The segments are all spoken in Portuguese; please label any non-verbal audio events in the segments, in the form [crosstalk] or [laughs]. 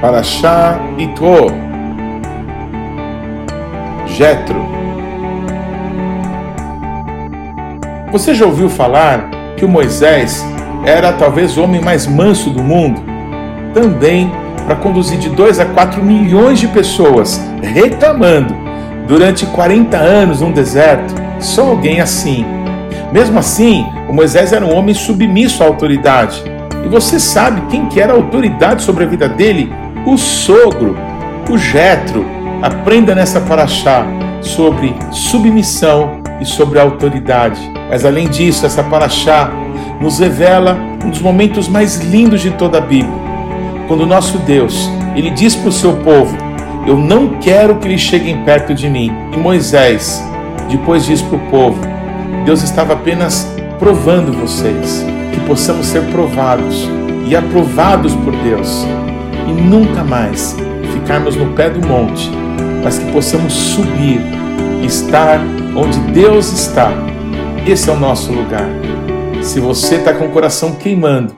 Parashá Itro, Jetro. Você já ouviu falar que o Moisés era talvez o homem mais manso do mundo? Também para conduzir de 2 a 4 milhões de pessoas reclamando durante 40 anos num deserto, só alguém assim. Mesmo assim, o Moisés era um homem submisso à autoridade. E você sabe quem que era a autoridade sobre a vida dele? O sogro, o Jetro. Aprenda nessa paraxá sobre submissão e sobre autoridade. Mas além disso, essa paraxá nos revela um dos momentos mais lindos de toda a Bíblia. Quando o nosso Deus, ele diz para o seu povo: Eu não quero que eles cheguem perto de mim. E Moisés, depois diz para o povo: Deus estava apenas provando vocês, que possamos ser provados e aprovados por Deus e nunca mais ficarmos no pé do monte, mas que possamos subir, estar onde Deus está. Esse é o nosso lugar. Se você está com o coração queimando,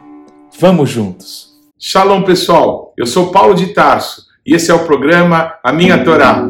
vamos juntos. Shalom, pessoal. Eu sou Paulo de Tarso e esse é o programa A Minha Torá.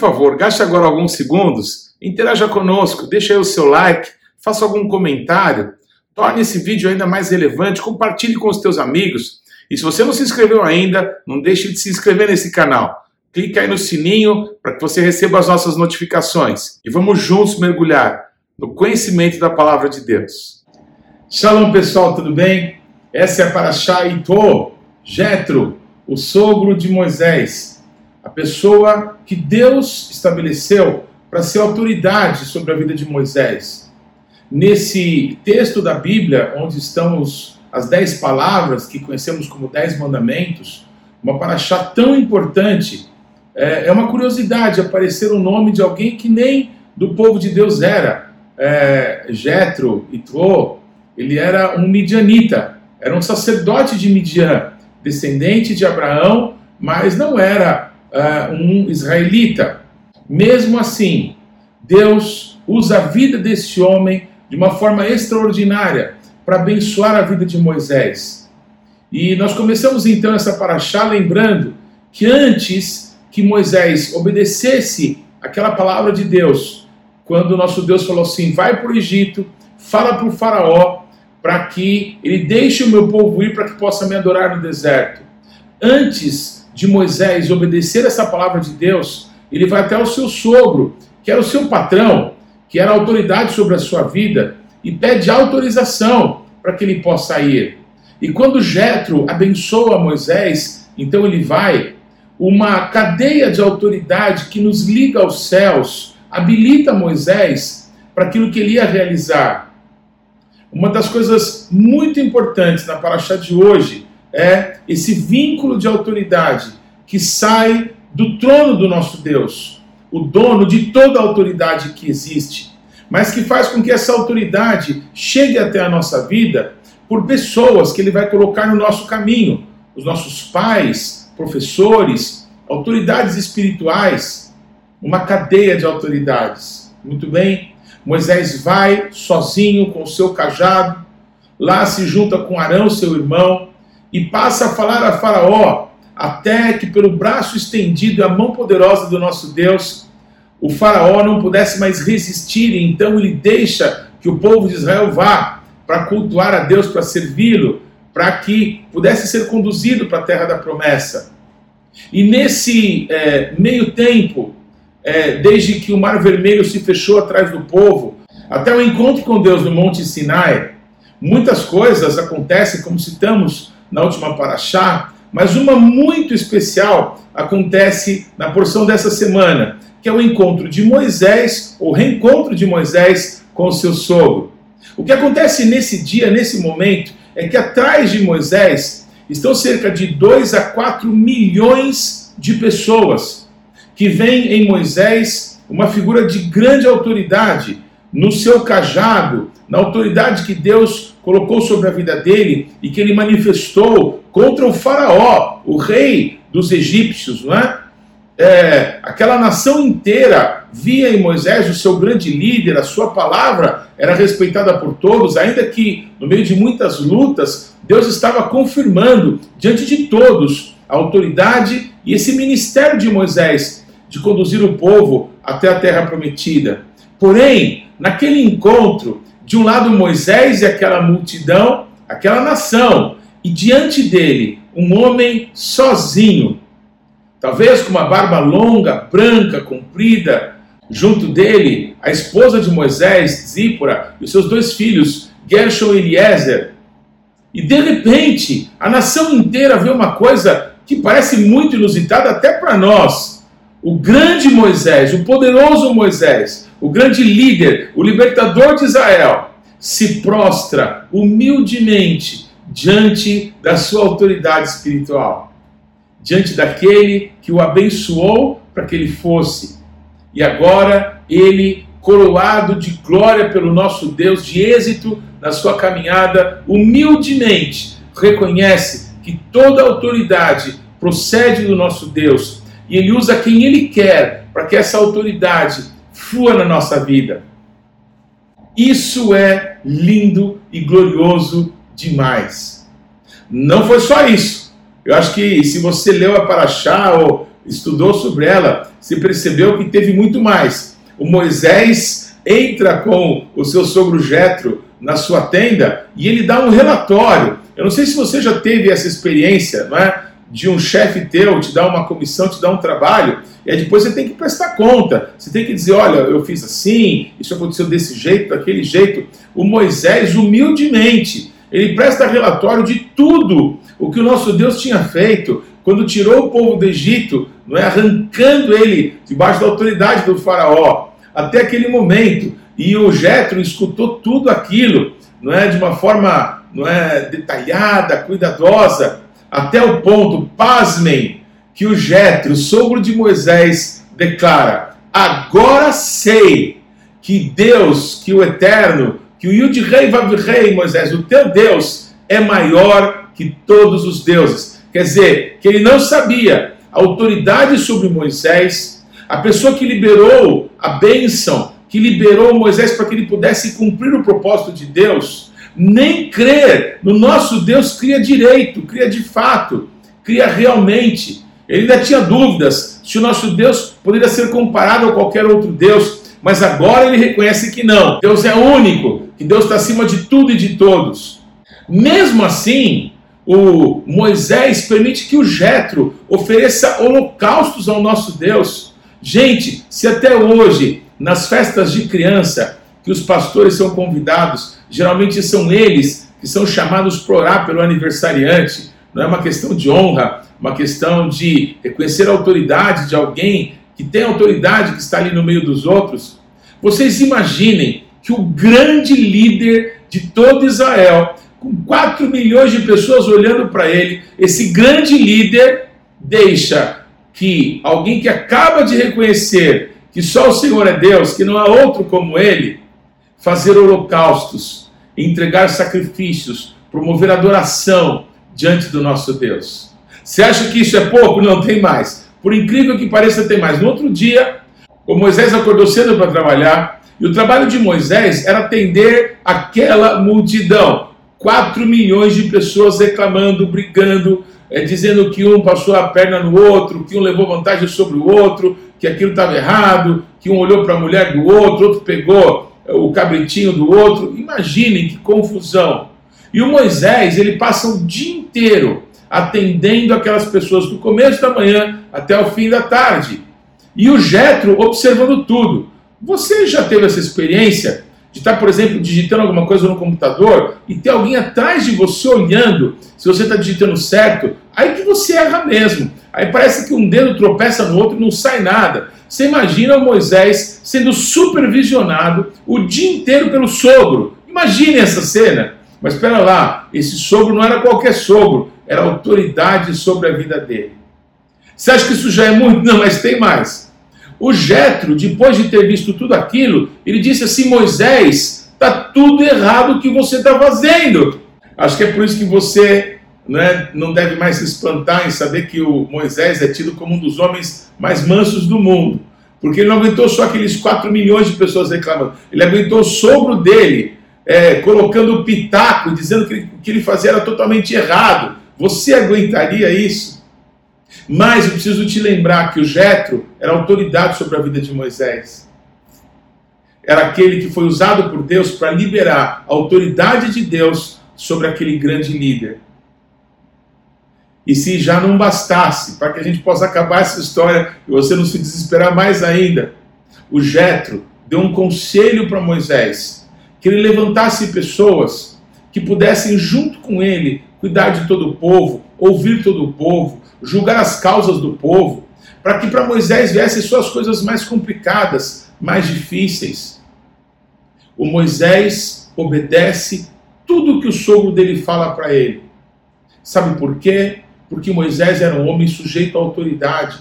Favor, gaste agora alguns segundos, interaja conosco, deixe aí o seu like, faça algum comentário, torne esse vídeo ainda mais relevante, compartilhe com os teus amigos. E se você não se inscreveu ainda, não deixe de se inscrever nesse canal. Clique aí no sininho para que você receba as nossas notificações. E vamos juntos mergulhar no conhecimento da palavra de Deus. Shalom pessoal, tudo bem? Essa é a Paraxá Ito, Jetro, o sogro de Moisés a pessoa que Deus estabeleceu para ser autoridade sobre a vida de Moisés. Nesse texto da Bíblia, onde estão os, as dez palavras que conhecemos como dez mandamentos, uma paraxá tão importante, é, é, uma curiosidade aparecer o nome de alguém que nem do povo de Deus era. É, Jetro, Itro, ele era um midianita, era um sacerdote de Midian, descendente de Abraão, mas não era uh, um israelita. Mesmo assim, Deus usa a vida desse homem de uma forma extraordinária para abençoar a vida de Moisés. E nós começamos então essa paraxá lembrando que antes que Moisés obedecesse aquela palavra de Deus, quando nosso Deus falou assim: vai para o Egito, fala para o Faraó, para que ele deixe o meu povo ir para que possa me adorar no deserto. Antes de Moisés obedecer essa palavra de Deus, ele vai até o seu sogro, que era o seu patrão, que era a autoridade sobre a sua vida, e pede autorização para que ele possa ir. E quando Jetro abençoa Moisés, então ele vai, uma cadeia de autoridade que nos liga aos céus, habilita Moisés para aquilo que ele ia realizar. Uma das coisas muito importantes na paraxá de hoje é esse vínculo de autoridade que sai do trono do nosso Deus, o dono de toda a autoridade que existe, mas que faz com que essa autoridade chegue até a nossa vida por pessoas que ele vai colocar no nosso caminho, os nossos pais, professores, autoridades espirituais, uma cadeia de autoridades. Muito bem? Moisés vai sozinho com o seu cajado, lá se junta com Arão, seu irmão, e passa a falar a Faraó, até que pelo braço estendido e a mão poderosa do nosso Deus, o Faraó não pudesse mais resistir, e então ele deixa que o povo de Israel vá para cultuar a Deus, para servi-lo, para que pudesse ser conduzido para a terra da promessa. E nesse é, meio tempo, é, desde que o Mar Vermelho se fechou atrás do povo, até o encontro com Deus no Monte Sinai, muitas coisas acontecem, como citamos na última paraxá, mas uma muito especial acontece na porção dessa semana, que é o encontro de Moisés, o reencontro de Moisés com seu sogro. O que acontece nesse dia, nesse momento, é que atrás de Moisés estão cerca de 2 a 4 milhões de pessoas que veem em Moisés uma figura de grande autoridade no seu cajado, na autoridade que Deus colocou sobre a vida dele e que ele manifestou contra o Faraó, o rei dos egípcios, não é? é? aquela nação inteira via em Moisés o seu grande líder, a sua palavra era respeitada por todos, ainda que no meio de muitas lutas, Deus estava confirmando diante de todos a autoridade e esse ministério de Moisés de conduzir o povo até a terra prometida. Porém, naquele encontro, de um lado Moisés e aquela multidão, aquela nação, e diante dele um homem sozinho, talvez com uma barba longa, branca, comprida, junto dele a esposa de Moisés, Zípora, e os seus dois filhos, Gershon e Eliezer. E de repente, a nação inteira vê uma coisa que parece muito inusitada até para nós. O grande Moisés, o poderoso Moisés, o grande líder, o libertador de Israel, se prostra humildemente diante da sua autoridade espiritual, diante daquele que o abençoou para que ele fosse. E agora ele, coroado de glória pelo nosso Deus, de êxito na sua caminhada, humildemente reconhece que toda autoridade procede do nosso Deus e ele usa quem ele quer para que essa autoridade flua na nossa vida. Isso é lindo e glorioso demais. Não foi só isso. Eu acho que se você leu a Paraxá ou estudou sobre ela, você percebeu que teve muito mais. O Moisés entra com o seu sogro Jetro na sua tenda e ele dá um relatório. Eu não sei se você já teve essa experiência, não é? De um chefe teu te dar uma comissão, te dar um trabalho e aí depois você tem que prestar conta. Você tem que dizer: olha, eu fiz assim, isso aconteceu desse jeito, daquele jeito. O Moisés, humildemente, ele presta relatório de tudo o que o nosso Deus tinha feito quando tirou o povo do Egito, não é arrancando ele debaixo da autoridade do faraó, até aquele momento. E o Jetro escutou tudo aquilo, não é de uma forma, não é detalhada, cuidadosa, até o ponto, pasmem, que o Jetro, sogro de Moisés, declara: Agora sei que Deus, que o Eterno, que o Yud Rei Moisés, o teu Deus, é maior que todos os deuses. Quer dizer, que ele não sabia a autoridade sobre Moisés, a pessoa que liberou a bênção, que liberou Moisés para que ele pudesse cumprir o propósito de Deus, nem crer no nosso Deus cria direito, cria de fato, cria realmente. Ele ainda tinha dúvidas se o nosso Deus poderia ser comparado a qualquer outro Deus, mas agora ele reconhece que não. Deus é único, que Deus está acima de tudo e de todos. Mesmo assim, o Moisés permite que o Jetro ofereça holocaustos ao nosso Deus. Gente, se até hoje, nas festas de criança, que os pastores são convidados, geralmente são eles que são chamados para orar pelo aniversariante, não é uma questão de honra, uma questão de reconhecer a autoridade de alguém que tem autoridade que está ali no meio dos outros. Vocês imaginem que o grande líder de todo Israel, com 4 milhões de pessoas olhando para ele, esse grande líder deixa que alguém que acaba de reconhecer que só o Senhor é Deus, que não há outro como ele, fazer holocaustos, entregar sacrifícios, promover adoração diante do nosso Deus. Você acha que isso é pouco? Não, tem mais. Por incrível que pareça, tem mais. No outro dia, o Moisés acordou cedo para trabalhar, e o trabalho de Moisés era atender aquela multidão. 4 milhões de pessoas reclamando, brigando, é, dizendo que um passou a perna no outro, que um levou vantagem sobre o outro, que aquilo estava errado, que um olhou para a mulher do outro, outro pegou é, o cabritinho do outro. Imaginem que confusão. E o Moisés, ele passa o dia inteiro atendendo aquelas pessoas do começo da manhã até o fim da tarde. E o Jetro observando tudo. Você já teve essa experiência de estar, por exemplo, digitando alguma coisa no computador e ter alguém atrás de você olhando se você está digitando certo? Aí que você erra mesmo. Aí parece que um dedo tropeça no outro e não sai nada. Você imagina o Moisés sendo supervisionado o dia inteiro pelo sogro. Imagine essa cena. Mas espera lá, esse sogro não era qualquer sogro, era autoridade sobre a vida dele. Você acha que isso já é muito? Não, mas tem mais. O Jetro, depois de ter visto tudo aquilo, ele disse assim: Moisés, está tudo errado o que você está fazendo. Acho que é por isso que você né, não deve mais se espantar em saber que o Moisés é tido como um dos homens mais mansos do mundo. Porque ele não aguentou só aqueles 4 milhões de pessoas reclamando, ele aguentou o sogro dele, é, colocando pitaco, dizendo que o que ele fazia era totalmente errado. Você aguentaria isso? Mas eu preciso te lembrar que o Jetro era autoridade sobre a vida de Moisés. Era aquele que foi usado por Deus para liberar a autoridade de Deus sobre aquele grande líder. E se já não bastasse, para que a gente possa acabar essa história e você não se desesperar mais ainda, o Jetro deu um conselho para Moisés, que ele levantasse pessoas que pudessem junto com ele cuidar de todo o povo, ouvir todo o povo, julgar as causas do povo, para que para Moisés viessem só as coisas mais complicadas, mais difíceis. O Moisés obedece tudo que o sogro dele fala para ele. Sabe por quê? porque Moisés era um homem sujeito à autoridade.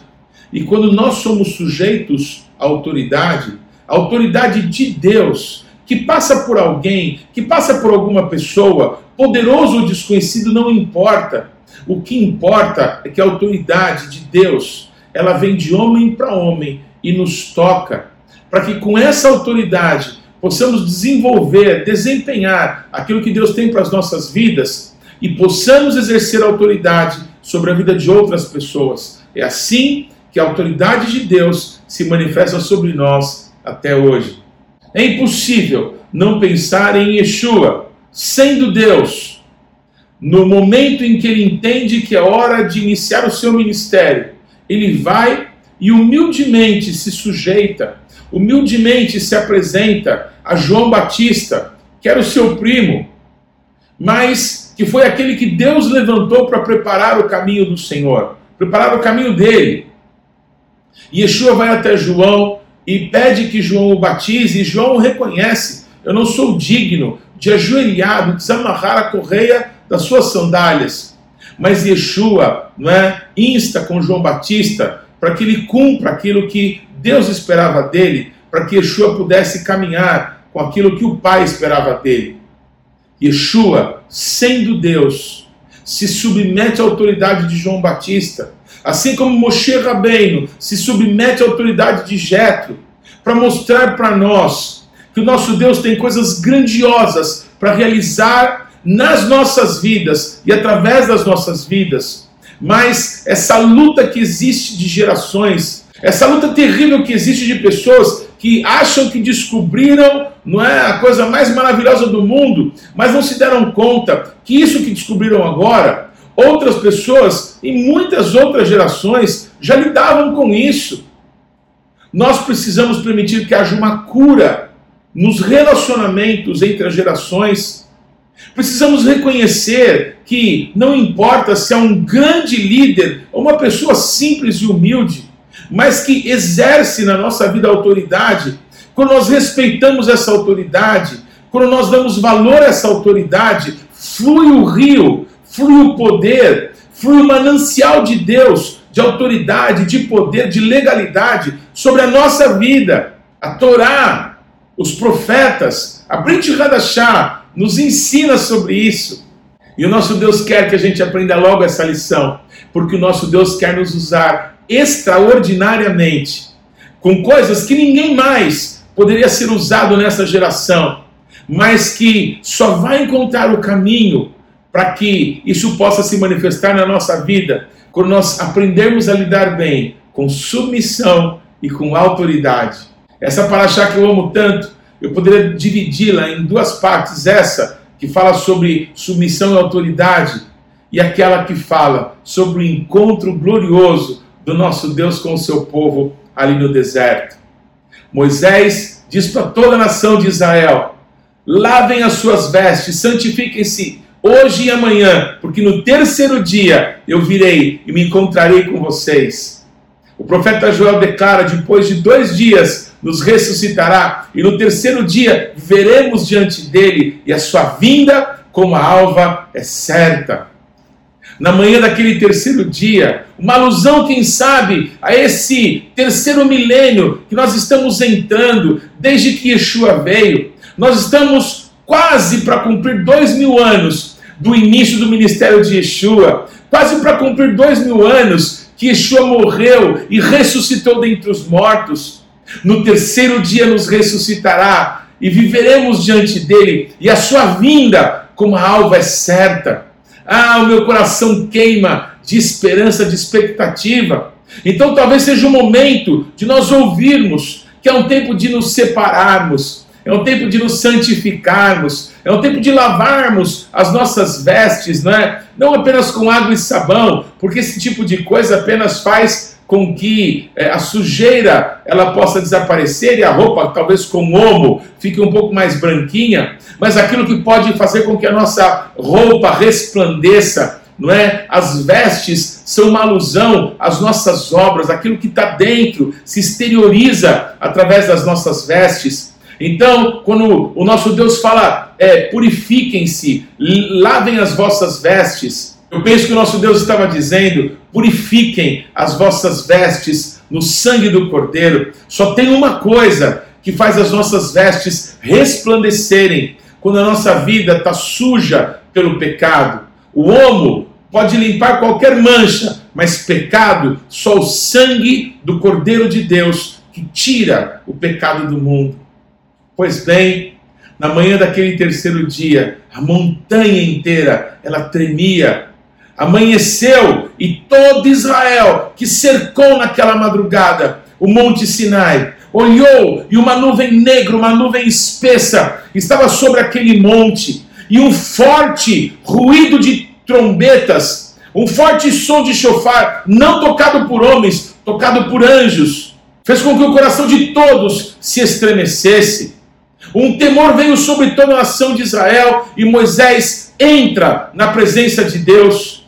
E quando nós somos sujeitos à autoridade, a autoridade de Deus, que passa por alguém, que passa por alguma pessoa, poderoso ou desconhecido, não importa. O que importa é que a autoridade de Deus, ela vem de homem para homem e nos toca, para que com essa autoridade possamos desenvolver, desempenhar aquilo que Deus tem para as nossas vidas e possamos exercer autoridade sobre a vida de outras pessoas. É assim que a autoridade de Deus se manifesta sobre nós até hoje. É impossível não pensar em Yeshua, sendo Deus, no momento em que ele entende que é hora de iniciar o seu ministério. Ele vai e humildemente se sujeita, humildemente se apresenta a João Batista, que era o seu primo, mas que foi aquele que Deus levantou para preparar o caminho do Senhor, preparar o caminho dele. Yeshua vai até João e pede que João o batize, e João reconhece: Eu não sou digno de ajoelhado, desamarrar a correia das suas sandálias. Mas Yeshua é, insta com João Batista para que ele cumpra aquilo que Deus esperava dele, para que Yeshua pudesse caminhar com aquilo que o Pai esperava dele. Yeshua, sendo Deus, se submete à autoridade de João Batista, assim como Moshe Rabbeinu se submete à autoridade de Jetro, para mostrar para nós que o nosso Deus tem coisas grandiosas para realizar nas nossas vidas e através das nossas vidas. Mas essa luta que existe de gerações, essa luta terrível que existe de pessoas que acham que descobriram não é a coisa mais maravilhosa do mundo, mas não se deram conta que isso que descobriram agora, outras pessoas em muitas outras gerações já lidavam com isso. Nós precisamos permitir que haja uma cura nos relacionamentos entre as gerações. Precisamos reconhecer que não importa se é um grande líder ou uma pessoa simples e humilde, mas que exerce na nossa vida autoridade, quando nós respeitamos essa autoridade, quando nós damos valor a essa autoridade, flui o rio, flui o poder, flui o manancial de Deus, de autoridade, de poder, de legalidade sobre a nossa vida. A Torá, os profetas, a Brit Hadashah nos ensina sobre isso. E o nosso Deus quer que a gente aprenda logo essa lição, porque o nosso Deus quer nos usar extraordinariamente, com coisas que ninguém mais poderia ser usado nessa geração, mas que só vai encontrar o caminho para que isso possa se manifestar na nossa vida, quando nós aprendermos a lidar bem com submissão e com autoridade. Essa paraxá que eu amo tanto, eu poderia dividi-la em duas partes, essa que fala sobre submissão e autoridade, e aquela que fala sobre o encontro glorioso do nosso Deus com o seu povo ali no deserto. Moisés diz para toda a nação de Israel: lavem as suas vestes, santifiquem-se hoje e amanhã, porque no terceiro dia eu virei e me encontrarei com vocês. O profeta Joel declara: depois de dois dias nos ressuscitará, e no terceiro dia veremos diante dele, e a sua vinda como a alva é certa. na manhã daquele terceiro dia, uma alusão, quem sabe, a esse terceiro milênio que nós estamos entrando desde que Yeshua veio. Nós estamos quase para cumprir dois mil anos do início do ministério de Yeshua, quase para cumprir dois mil anos que Yeshua morreu e ressuscitou dentre os mortos. No terceiro dia nos ressuscitará e viveremos diante dele, e a sua vinda como a alva é certa. Ah, o meu coração queima de esperança, de expectativa. Então talvez seja o momento de nós ouvirmos que é um tempo de nos separarmos, é um tempo de nos santificarmos, é um tempo de lavarmos as nossas vestes, não é? Não apenas com água e sabão, porque esse tipo de coisa apenas faz com que é, a sujeira ela possa desaparecer e a roupa, talvez com omo, fique um pouco mais branquinha, mas aquilo que pode fazer com que a nossa roupa resplandeça, não é? As vestes são uma alusão às nossas obras, aquilo que está dentro se exterioriza através das nossas vestes. Então, quando o nosso Deus fala, é, purifiquem-se, lavem as vossas vestes, eu penso que o nosso Deus estava dizendo: purifiquem as vossas vestes no sangue do Cordeiro. Só tem uma coisa que faz as nossas vestes resplandecerem quando a nossa vida está suja pelo pecado. O homo pode limpar qualquer mancha, mas pecado, só o sangue do Cordeiro de Deus que tira o pecado do mundo. Pois bem, na manhã daquele terceiro dia, a montanha inteira ela tremia Amanheceu e todo Israel que cercou naquela madrugada o Monte Sinai olhou e uma nuvem negra, uma nuvem espessa estava sobre aquele monte e um forte ruído de trombetas, um forte som de chofar, não tocado por homens, tocado por anjos, fez com que o coração de todos se estremecesse. Um temor veio sobre toda a nação de Israel e Moisés entra na presença de Deus.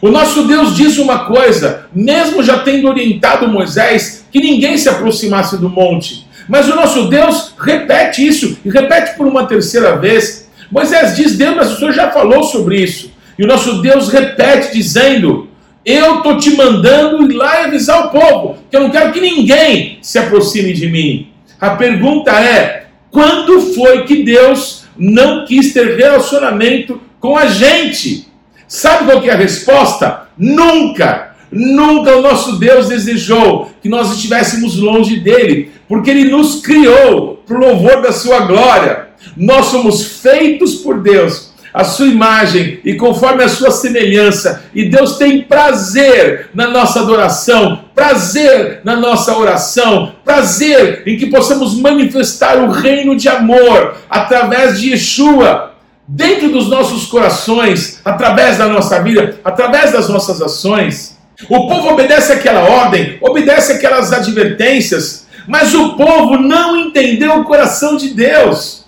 O nosso Deus diz uma coisa, mesmo já tendo orientado Moisés que ninguém se aproximasse do monte. Mas o nosso Deus repete isso e repete por uma terceira vez. Moisés diz: Deus, mas o Senhor já falou sobre isso. E o nosso Deus repete, dizendo: Eu estou te mandando ir lá e avisar o povo, que eu não quero que ninguém se aproxime de mim. A pergunta é: quando foi que Deus não quis ter relacionamento com a gente? Sabe qual é a resposta? Nunca! Nunca o nosso Deus desejou que nós estivéssemos longe dele, porque ele nos criou para o louvor da sua glória. Nós somos feitos por Deus, a sua imagem e conforme a sua semelhança, e Deus tem prazer na nossa adoração, prazer na nossa oração, prazer em que possamos manifestar o reino de amor através de Yeshua dentro dos nossos corações, através da nossa vida, através das nossas ações. O povo obedece aquela ordem, obedece aquelas advertências, mas o povo não entendeu o coração de Deus.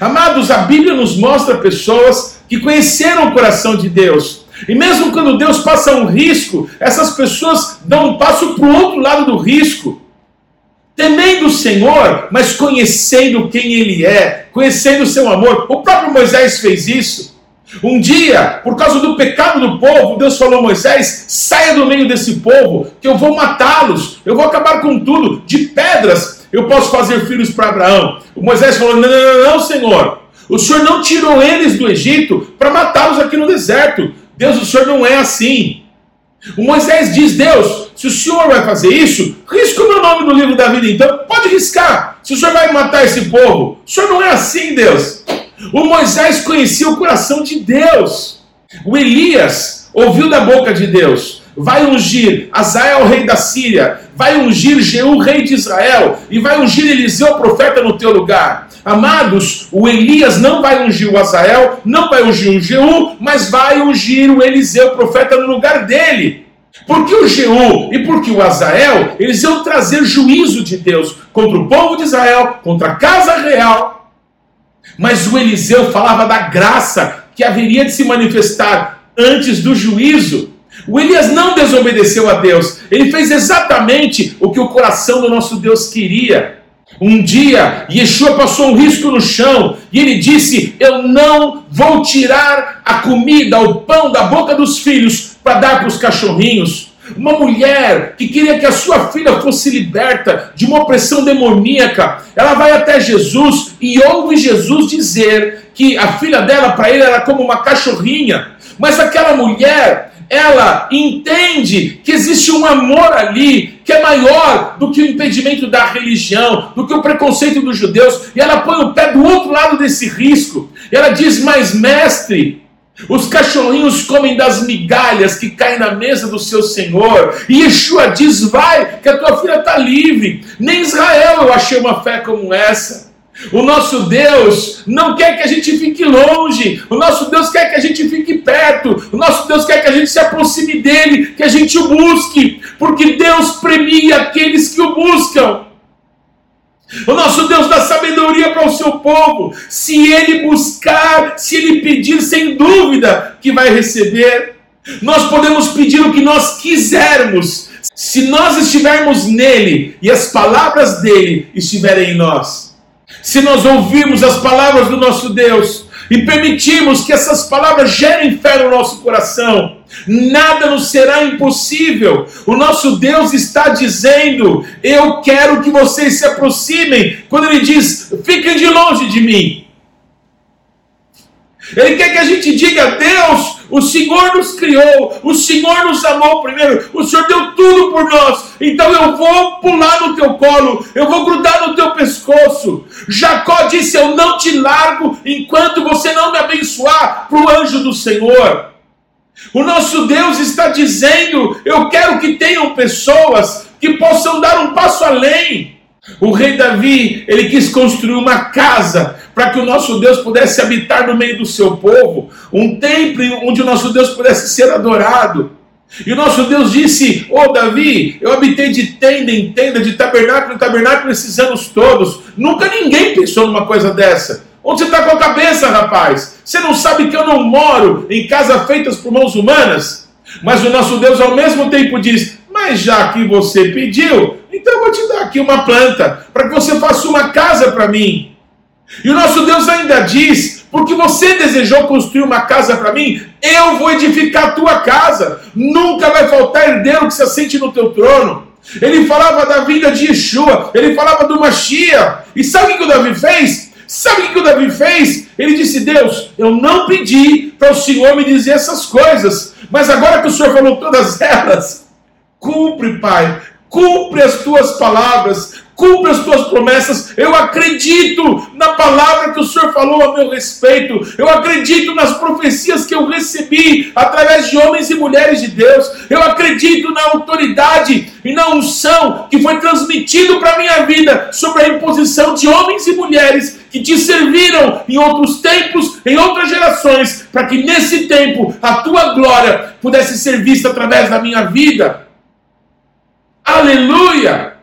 Amados, a Bíblia nos mostra pessoas que conheceram o coração de Deus. E mesmo quando Deus passa um risco, essas pessoas dão um passo para o outro lado do risco temendo o Senhor, mas conhecendo quem Ele é, conhecendo o seu amor. O próprio Moisés fez isso. Um dia, por causa do pecado do povo, Deus falou a Moisés: saia do meio desse povo, que eu vou matá-los, eu vou acabar com tudo, de pedras eu posso fazer filhos para Abraão. O Moisés falou: não, não, não, não, Senhor, o Senhor não tirou eles do Egito para matá-los aqui no deserto. Deus, o Senhor não é assim. O Moisés diz: Deus, se o senhor vai fazer isso, risca o meu nome no livro da vida, então pode riscar. Se o senhor vai matar esse povo, o senhor não é assim, Deus. O Moisés conhecia o coração de Deus. O Elias ouviu da boca de Deus: vai ungir Azael, rei da Síria, vai ungir Jeú, rei de Israel, e vai ungir Eliseu, profeta, no teu lugar. Amados, o Elias não vai ungir o Azael, não vai ungir o Jeú, mas vai ungir o Eliseu, profeta, no lugar dele. Porque o Jeú e porque o Azael, eles iam trazer juízo de Deus contra o povo de Israel, contra a casa real. Mas o Eliseu falava da graça que haveria de se manifestar antes do juízo. O Elias não desobedeceu a Deus, ele fez exatamente o que o coração do nosso Deus queria. Um dia, Yeshua passou um risco no chão e ele disse: Eu não vou tirar a comida, o pão da boca dos filhos para dar para os cachorrinhos. Uma mulher que queria que a sua filha fosse liberta de uma opressão demoníaca, ela vai até Jesus e ouve Jesus dizer que a filha dela para ele era como uma cachorrinha. Mas aquela mulher, ela entende que existe um amor ali que é maior do que o impedimento da religião, do que o preconceito dos judeus, e ela põe o pé do outro lado desse risco. E ela diz: Mas, mestre, os cachorrinhos comem das migalhas que caem na mesa do seu Senhor. E Yeshua diz: Vai, que a tua filha está livre. Nem Israel eu achei uma fé como essa. O nosso Deus não quer que a gente fique longe, o nosso Deus quer que a gente fique perto, o nosso Deus quer que a gente se aproxime dele, que a gente o busque, porque Deus premia aqueles que o buscam. O nosso Deus dá sabedoria para o seu povo. Se ele buscar, se ele pedir, sem dúvida que vai receber. Nós podemos pedir o que nós quisermos, se nós estivermos nele e as palavras dele estiverem em nós se nós ouvirmos as palavras do nosso Deus e permitirmos que essas palavras gerem fé no nosso coração, nada nos será impossível. O nosso Deus está dizendo: Eu quero que vocês se aproximem. Quando Ele diz: Fiquem de longe de mim. Ele quer que a gente diga: Deus, o Senhor nos criou, o Senhor nos amou primeiro, o Senhor deu tudo por nós, então eu vou pular no teu colo, eu vou grudar no teu pescoço. Jacó disse: Eu não te largo enquanto você não me abençoar para o anjo do Senhor. O nosso Deus está dizendo: Eu quero que tenham pessoas que possam dar um passo além. O rei Davi, ele quis construir uma casa para que o nosso Deus pudesse habitar no meio do seu povo, um templo onde o nosso Deus pudesse ser adorado. E o nosso Deus disse: Ô oh, Davi, eu habitei de tenda em tenda, de tabernáculo em tabernáculo esses anos todos. Nunca ninguém pensou numa coisa dessa. Onde você está com a cabeça, rapaz? Você não sabe que eu não moro em casas feitas por mãos humanas? Mas o nosso Deus ao mesmo tempo diz: Mas já que você pediu, então eu vou te dar aqui uma planta para que você faça uma casa para mim. E o nosso Deus ainda diz: porque você desejou construir uma casa para mim, eu vou edificar a tua casa. Nunca vai faltar herdeiro que se assente no teu trono. Ele falava da vinda de Yeshua, ele falava do Machia. E sabe o que o Davi fez? Sabe o que o Davi fez? Ele disse: Deus, eu não pedi para o Senhor me dizer essas coisas, mas agora que o Senhor falou todas [laughs] elas, cumpre, Pai, cumpre as tuas palavras, cumpre as tuas promessas. Eu acredito na palavra que o Senhor falou a meu respeito. Eu acredito nas profecias que eu recebi através de homens e mulheres de Deus. Eu acredito na autoridade e na unção que foi transmitido para a minha vida sobre a imposição de homens e mulheres que te serviram em outros tempos, em outras gerações, para que nesse tempo a tua glória pudesse ser vista através da minha vida. Aleluia!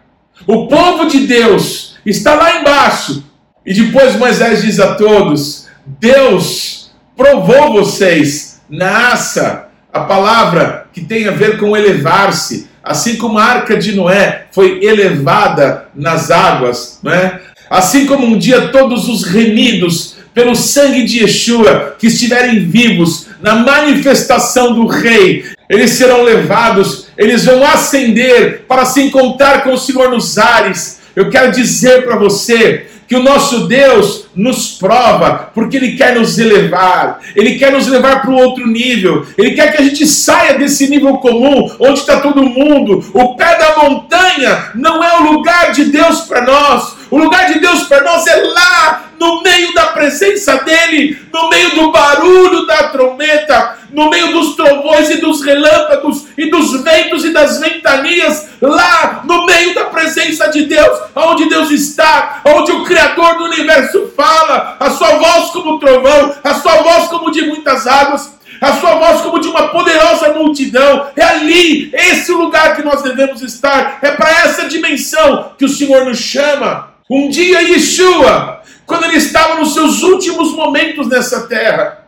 O povo de Deus está lá embaixo. E depois Moisés diz a todos: Deus provou vocês na aça, a palavra que tem a ver com elevar-se, assim como a arca de Noé foi elevada nas águas, não é? Assim como um dia todos os remidos pelo sangue de Yeshua que estiverem vivos na manifestação do Rei, eles serão levados, eles vão ascender para se encontrar com o Senhor nos ares. Eu quero dizer para você que o nosso Deus nos prova, porque Ele quer nos elevar, Ele quer nos levar para um outro nível, Ele quer que a gente saia desse nível comum, onde está todo mundo. O pé da montanha não é o lugar de Deus para nós, o lugar de Deus para nós é lá, no meio da presença dEle, no meio do barulho da trombeta, no meio dos trovões e dos relâmpagos e dos ventos e das ventanias, lá no meio da presença de Deus, onde Deus está, onde o Criador do universo fala, a sua voz como trovão, a sua voz como de muitas águas, a sua voz como de uma poderosa multidão. É ali, esse lugar que nós devemos estar. É para essa dimensão que o Senhor nos chama. Um dia Yeshua, quando ele estava nos seus últimos momentos nessa terra,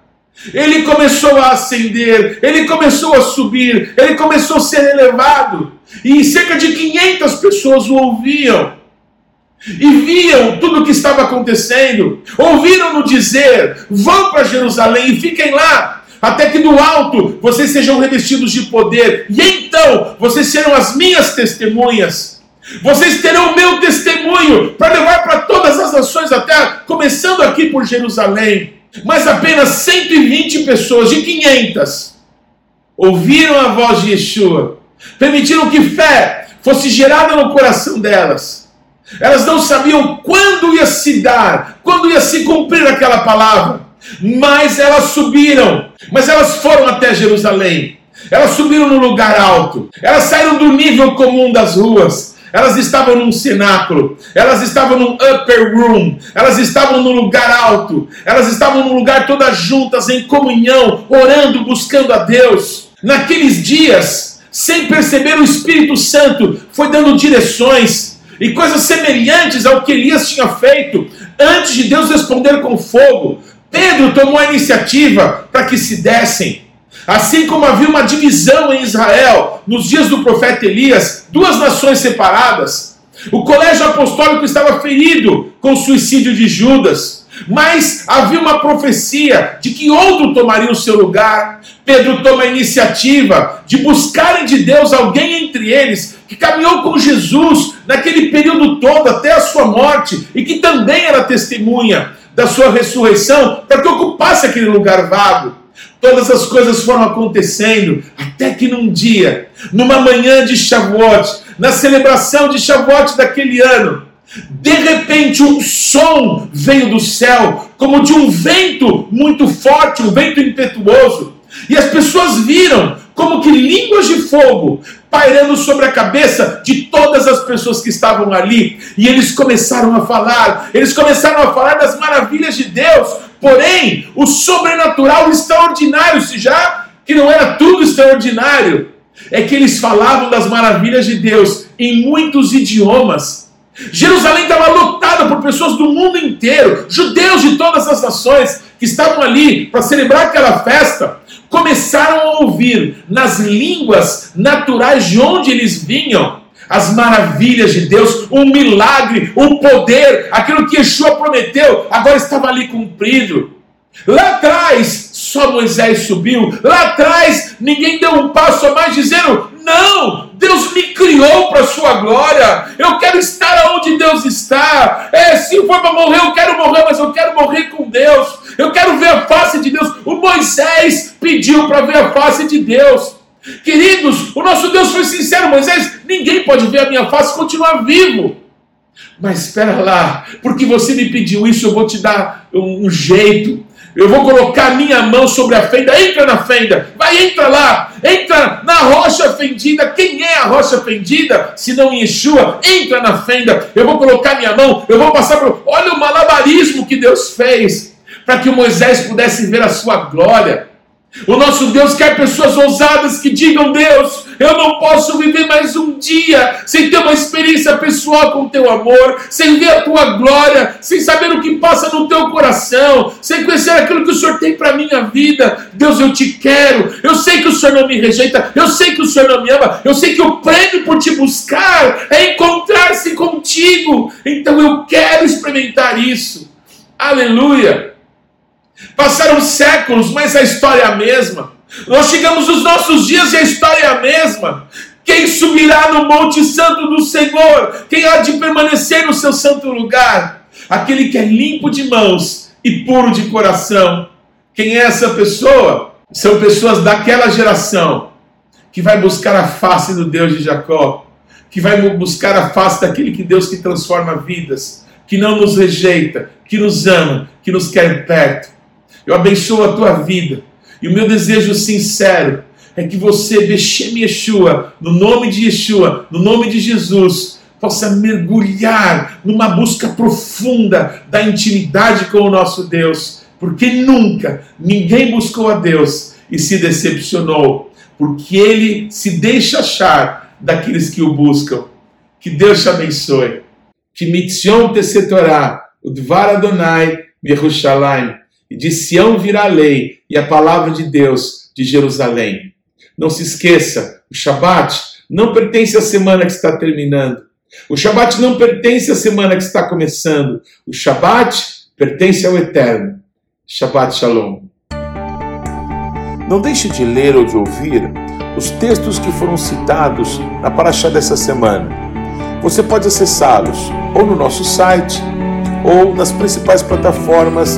ele começou a ascender, ele começou a subir, ele começou a ser elevado, e cerca de 500 pessoas o ouviam. e viam tudo o que estava acontecendo, ouviram-no dizer: vão para Jerusalém e fiquem lá, até que do alto vocês sejam revestidos de poder, e então vocês serão as minhas testemunhas. Vocês terão o meu testemunho para levar para todas as nações da terra, começando aqui por Jerusalém. Mas apenas 120 pessoas de 500 ouviram a voz de Yeshua, permitiram que fé fosse gerada no coração delas. Elas não sabiam quando ia se dar, quando ia se cumprir aquela palavra, mas elas subiram, mas elas foram até Jerusalém. Elas subiram no lugar alto, elas saíram do nível comum das ruas, elas estavam num cenáculo, elas estavam num upper room, elas estavam num lugar alto, elas estavam num lugar todas juntas em comunhão, orando, buscando a Deus. Naqueles dias, sem perceber, o Espírito Santo foi dando direções e coisas semelhantes ao que Elias tinha feito antes de Deus responder com fogo. Pedro tomou a iniciativa para que se dessem. Assim como havia uma divisão em Israel nos dias do profeta Elias, duas nações separadas, o colégio apostólico estava ferido com o suicídio de Judas, mas havia uma profecia de que outro tomaria o seu lugar. Pedro toma a iniciativa de buscarem de Deus alguém entre eles que caminhou com Jesus naquele período todo até a sua morte e que também era testemunha da sua ressurreição para que ocupasse aquele lugar vago. Todas as coisas foram acontecendo até que num dia, numa manhã de Shavuot, na celebração de Shavuot daquele ano, de repente um som veio do céu, como de um vento muito forte, um vento impetuoso, e as pessoas viram como que línguas de fogo pairando sobre a cabeça de todas as pessoas que estavam ali, e eles começaram a falar, eles começaram a falar das maravilhas de Deus, Porém, o sobrenatural, o extraordinário, se já que não era tudo extraordinário, é que eles falavam das maravilhas de Deus em muitos idiomas. Jerusalém estava lotada por pessoas do mundo inteiro, judeus de todas as nações que estavam ali para celebrar aquela festa, começaram a ouvir nas línguas naturais de onde eles vinham as maravilhas de Deus, um milagre, um poder, aquilo que Yeshua prometeu, agora estava ali cumprido. Lá atrás, só Moisés subiu. Lá atrás, ninguém deu um passo a mais dizendo: Não, Deus me criou para a sua glória. Eu quero estar onde Deus está. É, se for para morrer, eu quero morrer, mas eu quero morrer com Deus. Eu quero ver a face de Deus. O Moisés pediu para ver a face de Deus. Queridos, o nosso Deus foi sincero, Moisés, ninguém pode ver a minha face e continuar vivo. Mas espera lá, porque você me pediu isso, eu vou te dar um, jeito. Eu vou colocar minha mão sobre a fenda. Entra na fenda. Vai, entra lá. Entra na rocha fendida. Quem é a rocha fendida? Se não Yeshua, entra na fenda. Eu vou colocar minha mão. Eu vou passar por. Olha o malabarismo que Deus fez para que Moisés pudesse ver a sua glória. O nosso Deus quer pessoas ousadas que digam: Deus, eu não posso viver mais um dia sem ter uma experiência pessoal com o teu amor, sem ver a tua glória, sem saber o que passa no teu coração, sem conhecer aquilo que o Senhor tem para minha vida. Deus, eu te quero. Eu sei que o Senhor não me rejeita, eu sei que o Senhor não me ama, eu sei que o prêmio por te buscar é encontrar-se contigo. Então eu quero experimentar isso. Aleluia. Passaram séculos, mas a história é a mesma. Nós chegamos nos nossos dias e a história é a mesma. Quem subirá no Monte Santo do Senhor? Quem há de permanecer no seu santo lugar? Aquele que é limpo de mãos e puro de coração. Quem é essa pessoa? São pessoas daquela geração que vai buscar a face do Deus de Jacó, que vai buscar a face daquele que Deus que transforma vidas, que não nos rejeita, que nos ama, que nos quer perto. Eu abençoo a tua vida. E o meu desejo sincero é que você, Bechem Yeshua, no nome de Yeshua, no nome de Jesus, possa mergulhar numa busca profunda da intimidade com o nosso Deus, porque nunca ninguém buscou a Deus e se decepcionou, porque ele se deixa achar daqueles que o buscam. Que Deus te abençoe. Que mitzion tesetorá, udvar Adonai, Yerushalayim e de Sião virá a lei e a palavra de Deus de Jerusalém. Não se esqueça, o Shabat não pertence à semana que está terminando. O Shabat não pertence à semana que está começando. O Shabat pertence ao Eterno. Shabbat Shalom. Não deixe de ler ou de ouvir os textos que foram citados na Paraxá dessa semana. Você pode acessá-los ou no nosso site ou nas principais plataformas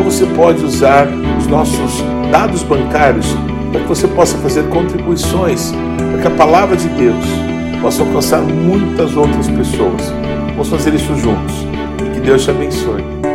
Então você pode usar os nossos dados bancários para que você possa fazer contribuições para que a palavra de Deus possa alcançar muitas outras pessoas. Vamos fazer isso juntos. E que Deus te abençoe.